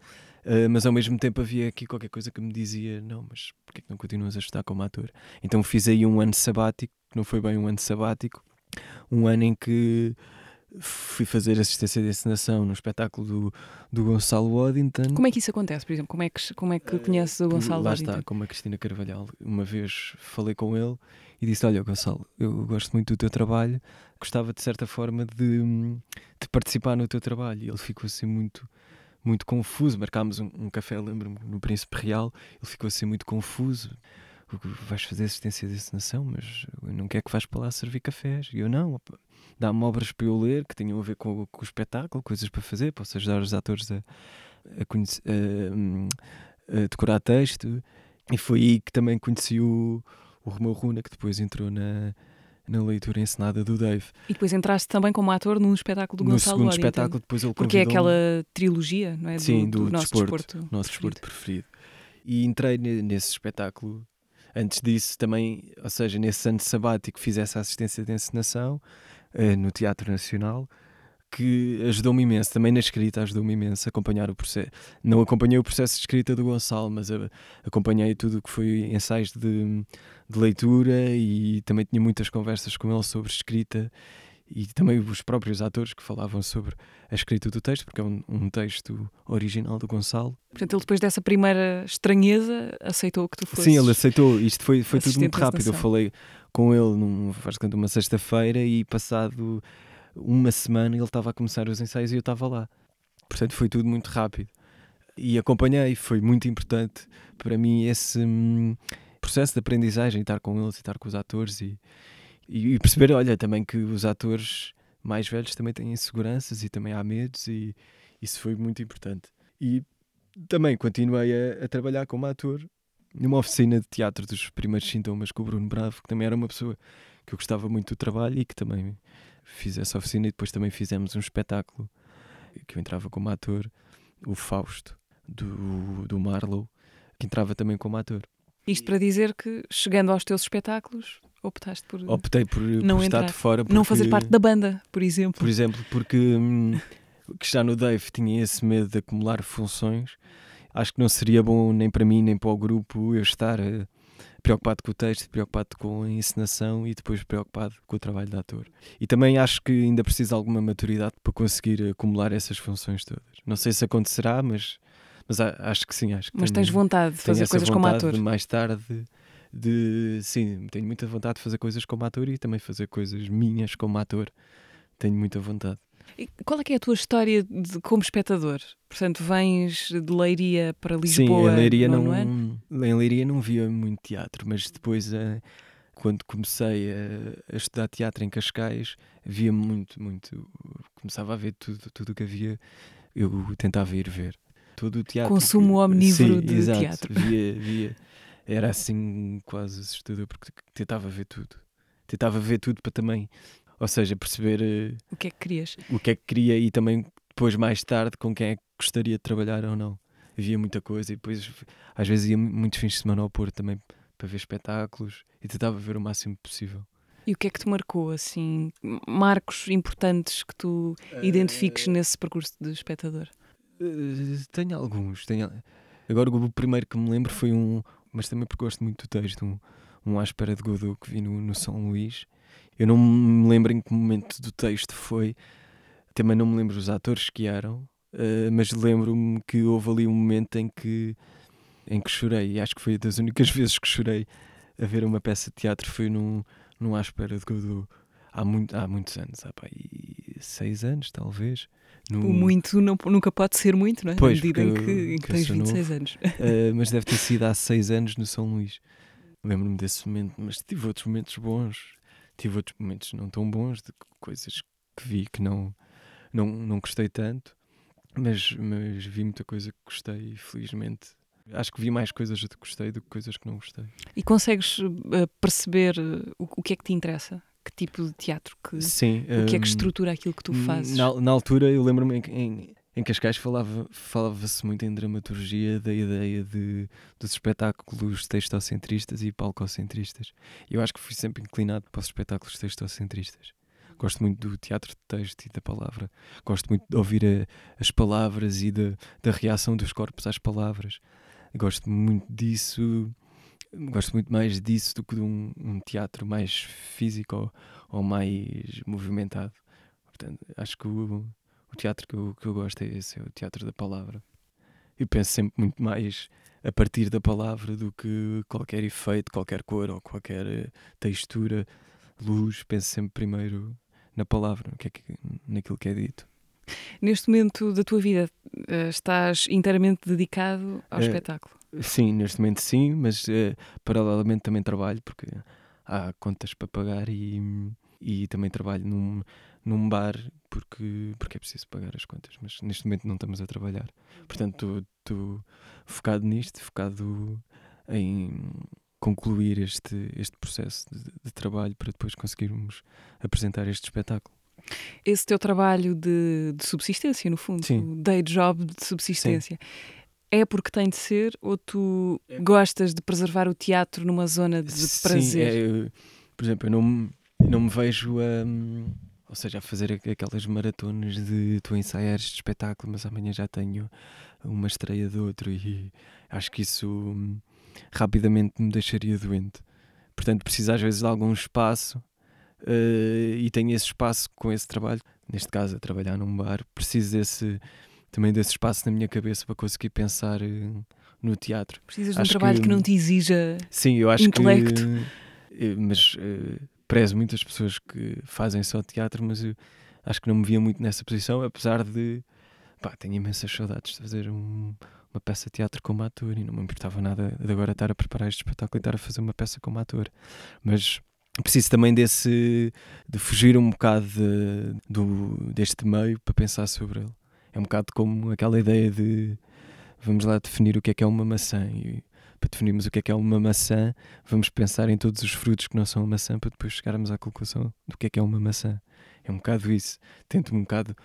Eh, mas ao mesmo tempo havia aqui qualquer coisa que me dizia: não, mas porquê que não continuas a estudar como ator? Então fiz aí um ano sabático, que não foi bem um ano sabático, um ano em que fui fazer assistência de encenação no espetáculo do, do Gonçalo Waddington. Como é que isso acontece, por exemplo? Como é que, como é que conheces o Gonçalo Eh, Lá Waddington? está, como a Cristina Carvalhal. Uma vez falei com ele e disse: Olha, Gonçalo, eu gosto muito do teu trabalho, gostava de certa forma de, de participar no teu trabalho. E ele ficou assim muito, muito confuso. Marcámos um, um café, lembro-me, no Príncipe Real. Ele ficou assim muito confuso. Vais fazer assistência de encenação, mas não quero que vais para lá servir cafés. E eu não, opa, dá-me obras para eu ler que tenham a ver com, o- com o espetáculo, coisas para fazer, posso ajudar os atores a, a, conhece- a, hum, a decorar texto. E foi aí que também conheci o, o Romeu Runa, que depois entrou na, na leitura encenada do Dave. E depois entraste também como ator num espetáculo do no Gonçalo segundo Waddington. espetáculo, depois ele Porque é aquela trilogia, não é? Do, Sim, do nosso desporto, desporto. nosso preferido. desporto preferido. E entrei ne- nesse espetáculo. Antes disso, também, ou seja, nesse ano sabático, fiz essa assistência de encenação eh, no Teatro Nacional, que ajudou-me imenso, também na escrita ajudou-me imenso a acompanhar o processo. Não acompanhei o processo de escrita do Gonçalo, mas acompanhei tudo o que foi ensaios de, de leitura e também tinha muitas conversas com ele sobre escrita e também os próprios atores que falavam sobre a escrita do texto, porque é um, um texto original do Gonçalo. Portanto, ele depois dessa primeira estranheza aceitou que tu fosses. Sim, ele aceitou. Isto foi, foi tudo muito rápido. Eu falei com ele num, uma sexta-feira e passado uma semana ele estava a começar os ensaios e eu estava lá. Portanto, foi tudo muito rápido. E acompanhei, foi muito importante para mim esse hum, processo de aprendizagem, estar com eles e estar com os atores e, e, perceber, olha, também que os atores mais velhos também têm inseguranças e também há medos e isso foi muito importante. E também continuei a, a trabalhar como ator numa oficina de teatro dos primeiros sintomas com o Bruno Bravo, que também era uma pessoa que eu gostava muito do trabalho e que também fiz essa oficina e depois também fizemos um espetáculo que eu entrava como ator, o Fausto, do, do Marlow, que entrava também como ator. Isto para dizer que, chegando aos teus espetáculos, optaste por Optei por, Não por estar entrar. de fora. não porque- fazer parte da banda, por exemplo. Por exemplo, porque hum, que já no Dave tinha esse medo de acumular funções, acho que não seria bom nem para mim nem para o grupo eu estar eh, preocupado com o texto, preocupado com a encenação e depois preocupado com o trabalho de ator. E também acho que ainda preciso de alguma maturidade para conseguir acumular essas funções todas. Não sei se acontecerá, mas, mas acho que sim. Acho que Mas tenho- tens vontade de fazer coisas como ator. mais tarde de sim, tenho muita vontade de fazer coisas como ator e também fazer coisas minhas como ator. Tenho muita vontade. E qual é que é a tua história de- como espectador? Portanto, vens de Leiria para Sim, Lisboa em Leiria não, ano? em Leiria não via muito teatro, mas depois eh, quando comecei a, a estudar teatro em Cascais, via muito, muito, começava a ver tudo, tudo que havia, eu tentava ir ver. Todo o teatro. Consumo omnívoro Sim, de exato, teatro. Via, via. Era assim quase assustador porque tentava ver tudo. Tentava ver tudo para também, ou seja, perceber eh, O que é que querias? o que é que queria e também depois mais tarde com quem é que gostaria de trabalhar ou não. Havia muita coisa e depois às vezes ia muitos fins de semana ao Porto também para ver espetáculos e tentava ver o máximo possível. E o que é que te marcou, assim, marcos importantes que tu identifiques nesse percurso de espectador? Eh, tenho alguns. Tenho... Agora o primeiro que me lembro foi um, mas também porque gosto muito do texto, um, um À de Godot que vi no, no São Luís. Eu não me lembro em que momento do texto foi, também não me lembro os atores que eram, eh, mas lembro-me que houve ali um momento em que, em que chorei, e acho que foi das únicas vezes que chorei a ver uma peça de teatro, foi num, num À de Godot. Há, muito, há muitos anos, há pá, seis anos talvez. No, O muito não- nunca pode ser muito, não é? Pois, Na medida em que, em que que tens sou 26 anos. Uh, mas deve ter sido há seis anos no São Luís. Lembro-me desse momento, mas tive outros momentos bons, tive outros momentos não tão bons, de coisas que vi que não, não, não gostei tanto, mas, mas vi muita coisa que gostei felizmente Acho que vi mais coisas que gostei do que coisas que não gostei. E consegues eh, perceber o, o que é que te interessa? Que tipo de teatro? Que, Sim. o que é que hum, estrutura aquilo que tu fazes? Na, na altura, eu lembro-me em, em, em Cascais falava- falava-se muito em dramaturgia da ideia de, dos espetáculos textocentristas e palcocentristas. Eu acho que fui sempre inclinado para os espetáculos textocentristas. Gosto muito do teatro de texto e da palavra. Gosto muito de ouvir a- as palavras e da, da reação dos corpos às palavras. Gosto muito disso. Gosto muito mais disso do que de um, um teatro mais físico ou, ou mais movimentado. Portanto, acho que o, o teatro que eu, que eu gosto é esse, é o teatro da palavra. Eu penso sempre muito mais a partir da palavra do que qualquer efeito, qualquer cor ou qualquer eh, textura, luz. Penso sempre primeiro na palavra, que é que, naquilo que é dito. Neste momento da tua vida, eh, estás inteiramente dedicado ao Eh, espetáculo. Sim, neste momento sim, mas eh, paralelamente também trabalho porque há contas para pagar e, e também trabalho num, num bar porque, porque é preciso pagar as contas, mas neste momento não estamos a trabalhar. Portanto, estou focado nisto, focado em concluir este, este processo de, de trabalho para depois conseguirmos apresentar este espetáculo. Esse teu trabalho de, de subsistência, no fundo, Sim. day job de subsistência, é porque tem de ser ou tu gostas de preservar o teatro numa zona de Sim, prazer? é, eu- por exemplo, eu não, não me vejo a, ou seja, a fazer aqu- aquelas maratonas de tu ensaiares de espetáculo, mas amanhã já tenho uma estreia de outro e acho que isso rapidamente me deixaria doente. Portanto, preciso às vezes de algum espaço eh, e tenho esse espaço com esse trabalho, neste caso a trabalhar num bar, preciso desse, também desse espaço na minha cabeça para conseguir pensar eh, no teatro. Precisas de um acho trabalho que, que- não te exija. Sim, eu acho Intelecto. que. eh, Mas eh, prezo muitas pessoas que fazem só teatro, mas eu acho que não me via muito nessa posição, apesar de. Pá, tenho imensas saudades de fazer um- uma peça de teatro como ator e não me importava nada de agora estar a preparar este espetáculo e estar a fazer uma peça como ator. Mas preciso também desse. de fugir um bocado de- do, deste meio para pensar sobre ele. É um bocado como aquela ideia de. Vamos lá definir o que é que é uma maçã. E para definirmos o que é que é uma maçã, vamos pensar em todos os frutos que não são maçã para depois chegarmos à conclusão do que é que é uma maçã. É um bocado isso. Tento um bocado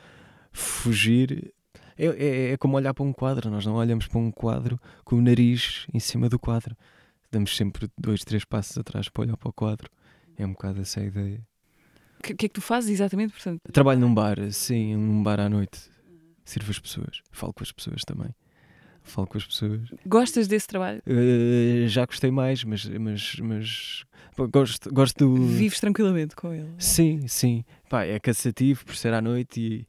fugir. É, é, é como olhar para um quadro. Nós não olhamos para um quadro com o nariz em cima do quadro. Damos sempre dois, três passos atrás para olhar para o quadro. É um bocado essa a ideia. O que, que é que tu fazes exatamente? Portanto, Trabalho num bar, sim, num bar à noite. Sirvo as pessoas. Falo com as pessoas também. Falo com as pessoas. gostas desse trabalho? Uh, já gostei mais, mas, mas, mas gosto, gosto do. Vives tranquilamente com ele? Sim, sim. Pá, é cansativo por ser à noite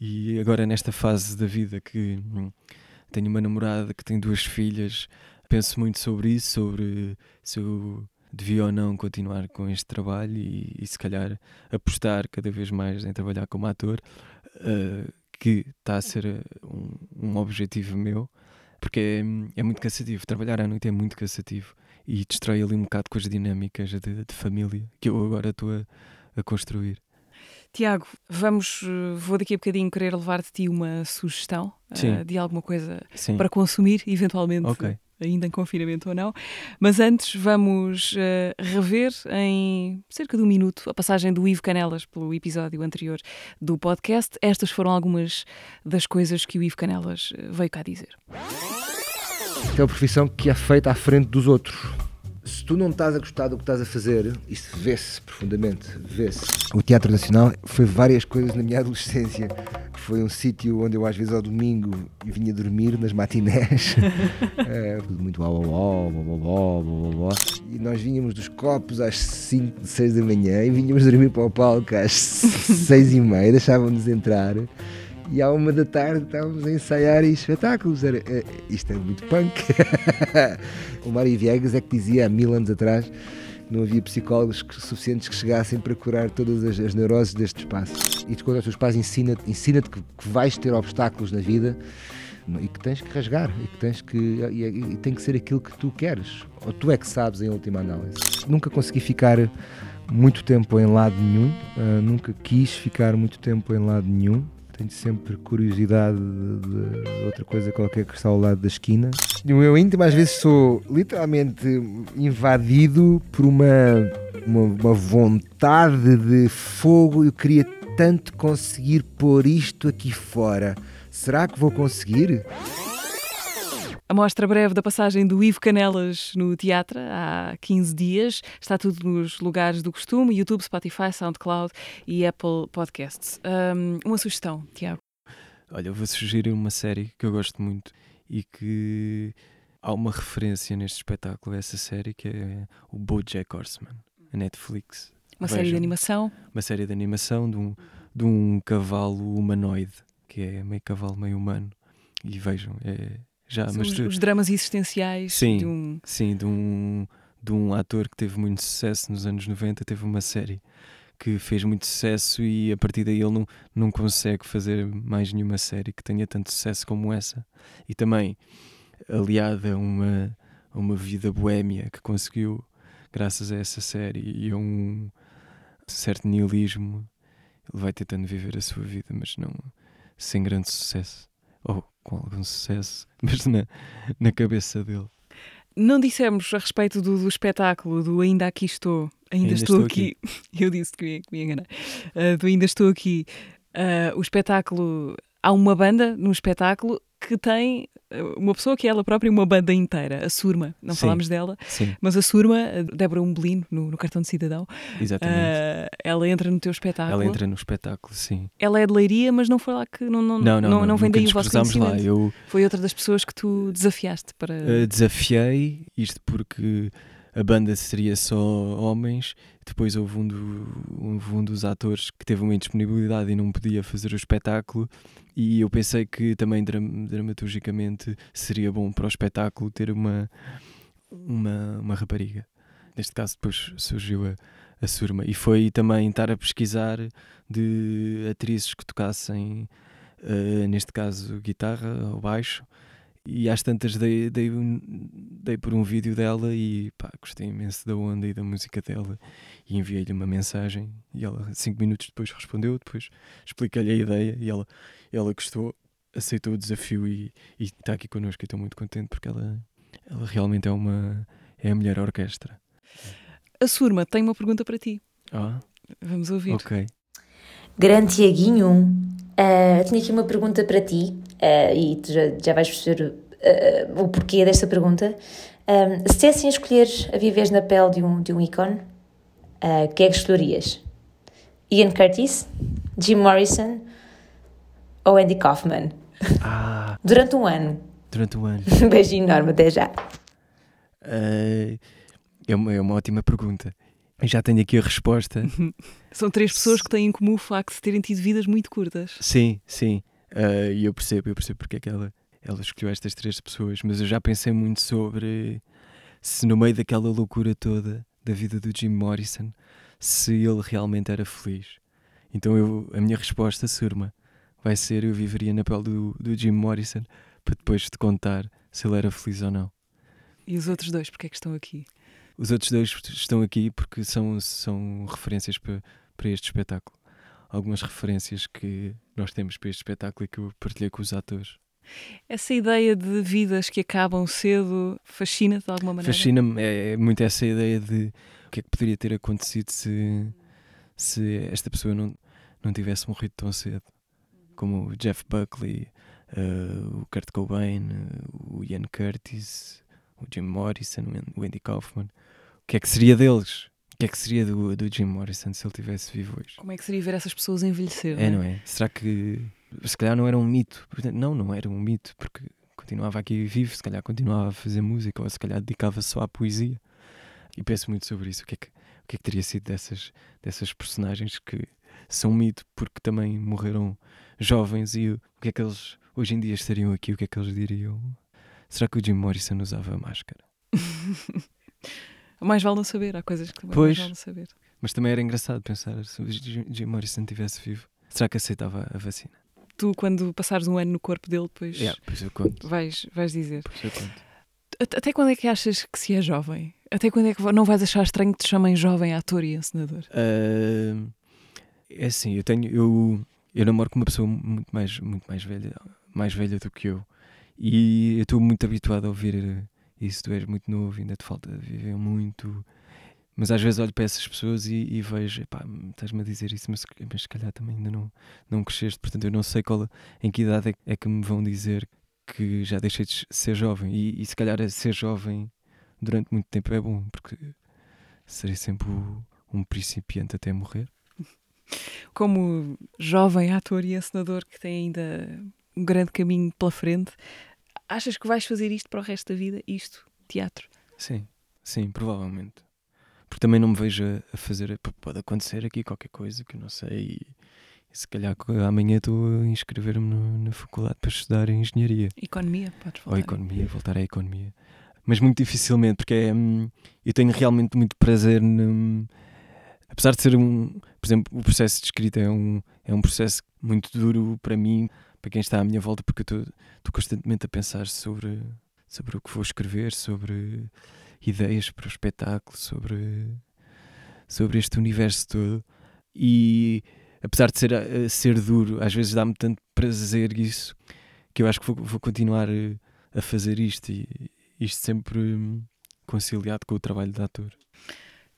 e, e agora nesta fase da vida que hum, tenho uma namorada que tem duas filhas, penso muito sobre isso, sobre se eu devia ou não continuar com este trabalho e, e se calhar apostar cada vez mais em trabalhar como ator, uh, que está a ser uh, um, um objetivo meu, porque é, é muito cansativo. Trabalhar à noite é muito cansativo e destrói ali um bocado com as dinâmicas de, de família que eu agora estou a, a construir. Tiago, vamos, eh, vou daqui a bocadinho querer levar de ti uma sugestão eh, Sim. de alguma coisa Sim. para consumir, eventualmente, Ok. Ainda em confinamento ou não. Mas antes vamos eh, rever em cerca de um minuto a passagem do Ivo Canelas pelo episódio anterior do podcast. Estas foram algumas das coisas que o Ivo Canelas eh, veio cá dizer. é uma profissão que é feita à frente dos outros. Se tu não estás a gostar do que estás a fazer, isto vê-se profundamente, vê-se. O Teatro Nacional foi várias coisas na minha adolescência. Foi um sítio onde eu às vezes ao domingo vinha dormir nas matinés. É, tudo muito uau, uau, uau, uau. E nós vinhamos dos copos às 5, 6 da manhã e vinhamos dormir para o palco às 6 e meia, deixavam-nos entrar e à uma da tarde estávamos a ensaiar espetáculos. Era, é, isto é muito punk. o Mário Viegas é que dizia há mil anos atrás não havia psicólogos suficientes que chegassem para curar todas as, as neuroses deste espaço. E tu, quando os teus pais ensina-te ensina que, que vais ter obstáculos na vida e que tens que rasgar e que tens que e, e- tem que ser aquilo que tu queres ou tu é que sabes em última análise nunca consegui ficar muito tempo em lado nenhum ah, nunca quis ficar muito tempo em lado nenhum tenho sempre curiosidade de, de outra coisa qualquer que está ao lado da esquina. Meu íntimo, às vezes, sou literalmente invadido por uma, uma, uma vontade de fogo. Eu queria tanto conseguir pôr isto aqui fora. Será que vou conseguir? A mostra breve da passagem do Ivo Canelas no teatro há 15 dias. Está tudo nos lugares do costume: YouTube, Spotify, SoundCloud e Apple Podcasts. Hum, uma sugestão, Tiago. Olha, eu vou sugerir uma série que eu gosto muito e que há uma referência neste espetáculo a essa série que é o BoJack Horseman, a Netflix. Uma série de Vejam. animação. Uma série de animação de um, de um cavalo humanoide, que é meio cavalo, meio humano. E vejam, é já São mas os, tu- os dramas existenciais Sim. de um. Sim, de um, de um ator que teve muito sucesso nos anos 90, teve uma série que fez muito sucesso e a partir daí ele não, não consegue fazer mais nenhuma série que tenha tanto sucesso como essa. E também aliada a uma, a uma vida boémia que conseguiu graças a essa série e a um certo nihilismo, ele vai tentando viver a sua vida, mas não sem grande sucesso. Ou com algum sucesso, mas na, na cabeça dele. Não dissemos a respeito do, do espetáculo do Ainda Aqui Estou. Ainda, Ainda estou, estou aqui. Eu disse que me, que me enganar. Ah, do Ainda Estou Aqui. Ah, o espetáculo. Há uma banda no espetáculo que tem ah, uma pessoa que é ela própria uma banda inteira, a Surma. Não Sim. falámos dela, Sim, mas a Surma, a Débora Umbelino, no, no cartão de cidadão, exatamente. ah, ela entra no teu espetáculo. Ela entra no espetáculo, sim. Ela é de Leiria, mas não foi lá que. Não, não, Não, não, não, vem nunca daí o vosso cruzámos lá. conhecimento. Eu Foi outra das pessoas que tu desafiaste para. eh, desafiei isto porque a banda seria só homens. Depois houve um, do- houve um dos atores que teve uma indisponibilidade e não podia fazer o espetáculo. E eu pensei que também dram- dramaturgicamente seria bom para o espetáculo ter uma, uma, uma rapariga. Neste caso, depois surgiu a, a Surma. E foi também estar a pesquisar de atrizes que tocassem, eh, neste caso, guitarra ou baixo. E às tantas dei, dei, dei por um vídeo dela e pá, gostei imenso da onda e da música dela. E enviei-lhe uma mensagem e ela, cinco minutos depois, respondeu. Depois expliquei-lhe a ideia e ela, ela gostou, aceitou o desafio e está aqui connosco. E estou muito contente porque ela, ela realmente é uma é a melhor orquestra. A Surma tem uma pergunta para ti. Ah, Vamos ouvir. ok. Grande Tiaguinho, ah, tenho aqui uma pergunta para ti ah, e tu já, já vais perceber ah, o porquê desta pergunta. Ah, se tivessem a escolher a viveres na pele de um, de um ícone, quem é que escolherias? Ian Curtis, Jim Morrison ou Andy Kaufman? Ah, Durante um ano. durante o ano. Um beijinho enorme, até já. Ah, é, uma, é uma ótima pergunta. Já tenho aqui a resposta. São três pessoas que têm em comum o facto de terem tido vidas muito curtas. Sim, sim. Ah, E eu percebo, eu percebo porque é que ela, ela escolheu estas três pessoas, mas eu já pensei muito sobre se no meio daquela loucura toda da vida do Jim Morrison, se ele realmente era feliz. Então eu, a minha resposta, surma, vai ser eu viveria na pele do, do Jim Morrison para depois te contar se ele era feliz ou não. E os outros dois, porque é que estão aqui? Os outros dois estão aqui porque são, são referências para, para este espetáculo. Algumas referências que nós temos para este espetáculo e que eu partilhei com os atores. Essa ideia de vidas que acabam cedo fascina-te de alguma maneira? Fascina-me é, é muito essa ideia de o que é que poderia ter acontecido se, se esta pessoa não, não tivesse morrido tão cedo. Como o Jeff Buckley, eh, o Kurt Cobain, eh, o Ian Curtis, o Jim Morrison, o An- o Andy Kaufman. O que é que seria deles? O que é que seria do, do Jim Morrison se ele tivesse vivo hoje? Como é que seria ver essas pessoas envelhecer? É, não é? Será que se calhar não era um mito? Não, não era um mito, porque continuava aqui vivo, se calhar continuava a fazer música, ou se calhar dedicava só à poesia. E penso muito sobre isso. O que é que, o que, é que teria sido dessas, dessas personagens que são mito porque também morreram jovens e o, o que é que eles hoje em dia estariam aqui? O que é que eles diriam? Será que o Jim Morrison usava máscara? Mais vale não saber, há coisas que Pois. mais vale não saber. Mas também era engraçado pensar se o Jim Morrison estivesse vivo. Será que aceitava a vacina? Tu, quando passares um ano no corpo dele, depois Yeah, pois eu conto. vais, vais dizer. Pois eu conto. At- Até quando é que achas que se é jovem? Até quando é que não vais achar estranho que te chamem jovem ator e encenador? Ah, é assim, eu tenho. Eu, eu namoro com uma pessoa muito mais, muito mais velha, mais velha do que eu. E eu estou muito habituado a ouvir eh, isso. Tu és muito novo, ainda te falta viver muito. Mas às vezes olho para essas pessoas e, e vejo, epá, estás-me a dizer isso, mas, mas se calhar também ainda não, não cresceste. Portanto, eu não sei qual, em que idade é, é que me vão dizer que já deixei de ser jovem. E, e se calhar ser jovem durante muito tempo é bom, porque serei sempre um principiante até morrer. Como jovem ator e encenador que tem ainda um grande caminho pela frente, achas que vais fazer isto para o resto da vida? Isto, teatro? Sim, sim, provavelmente. Porque também não me vejo a- fazer. Pode acontecer aqui qualquer coisa que eu não sei. E, se calhar amanhã estou a inscrever-me no- na faculdade para estudar engenharia Economia, podes ou falar. economia, voltar à economia. Mas muito dificilmente, porque é, hum, eu tenho realmente muito prazer. num- apesar de ser um. Por exemplo, o processo de escrita é um, é um processo muito duro para mim, para quem está à minha volta, porque eu estou constantemente a pensar sobre, sobre o que vou escrever, sobre ideias para o espetáculo, sobre, sobre este universo todo. E apesar de ser, eh, ser duro, às vezes dá-me tanto prazer isso que eu acho que vou, vou continuar eh, a fazer isto e isto sempre hum, conciliado com o trabalho de ator.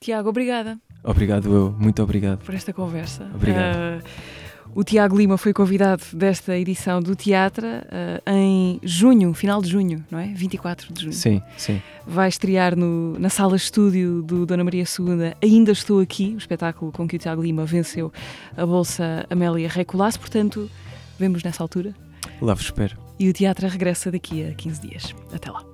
Tiago, obrigada Obrigado, eu, muito obrigado. por esta conversa. Obrigado. Ah, o Tiago Lima foi convidado desta edição do Teatro ah, em junho, final de junho, não é? 24 de junho. Sim, sim. Vai estrear no- na sala estúdio do Dona Maria II. Ainda estou aqui, o espetáculo com que o Tiago Lima venceu a Bolsa Amélia Recolasse, portanto, vemos nessa altura. Lá vos espero. E o teatro regressa daqui a 15 dias. Até lá.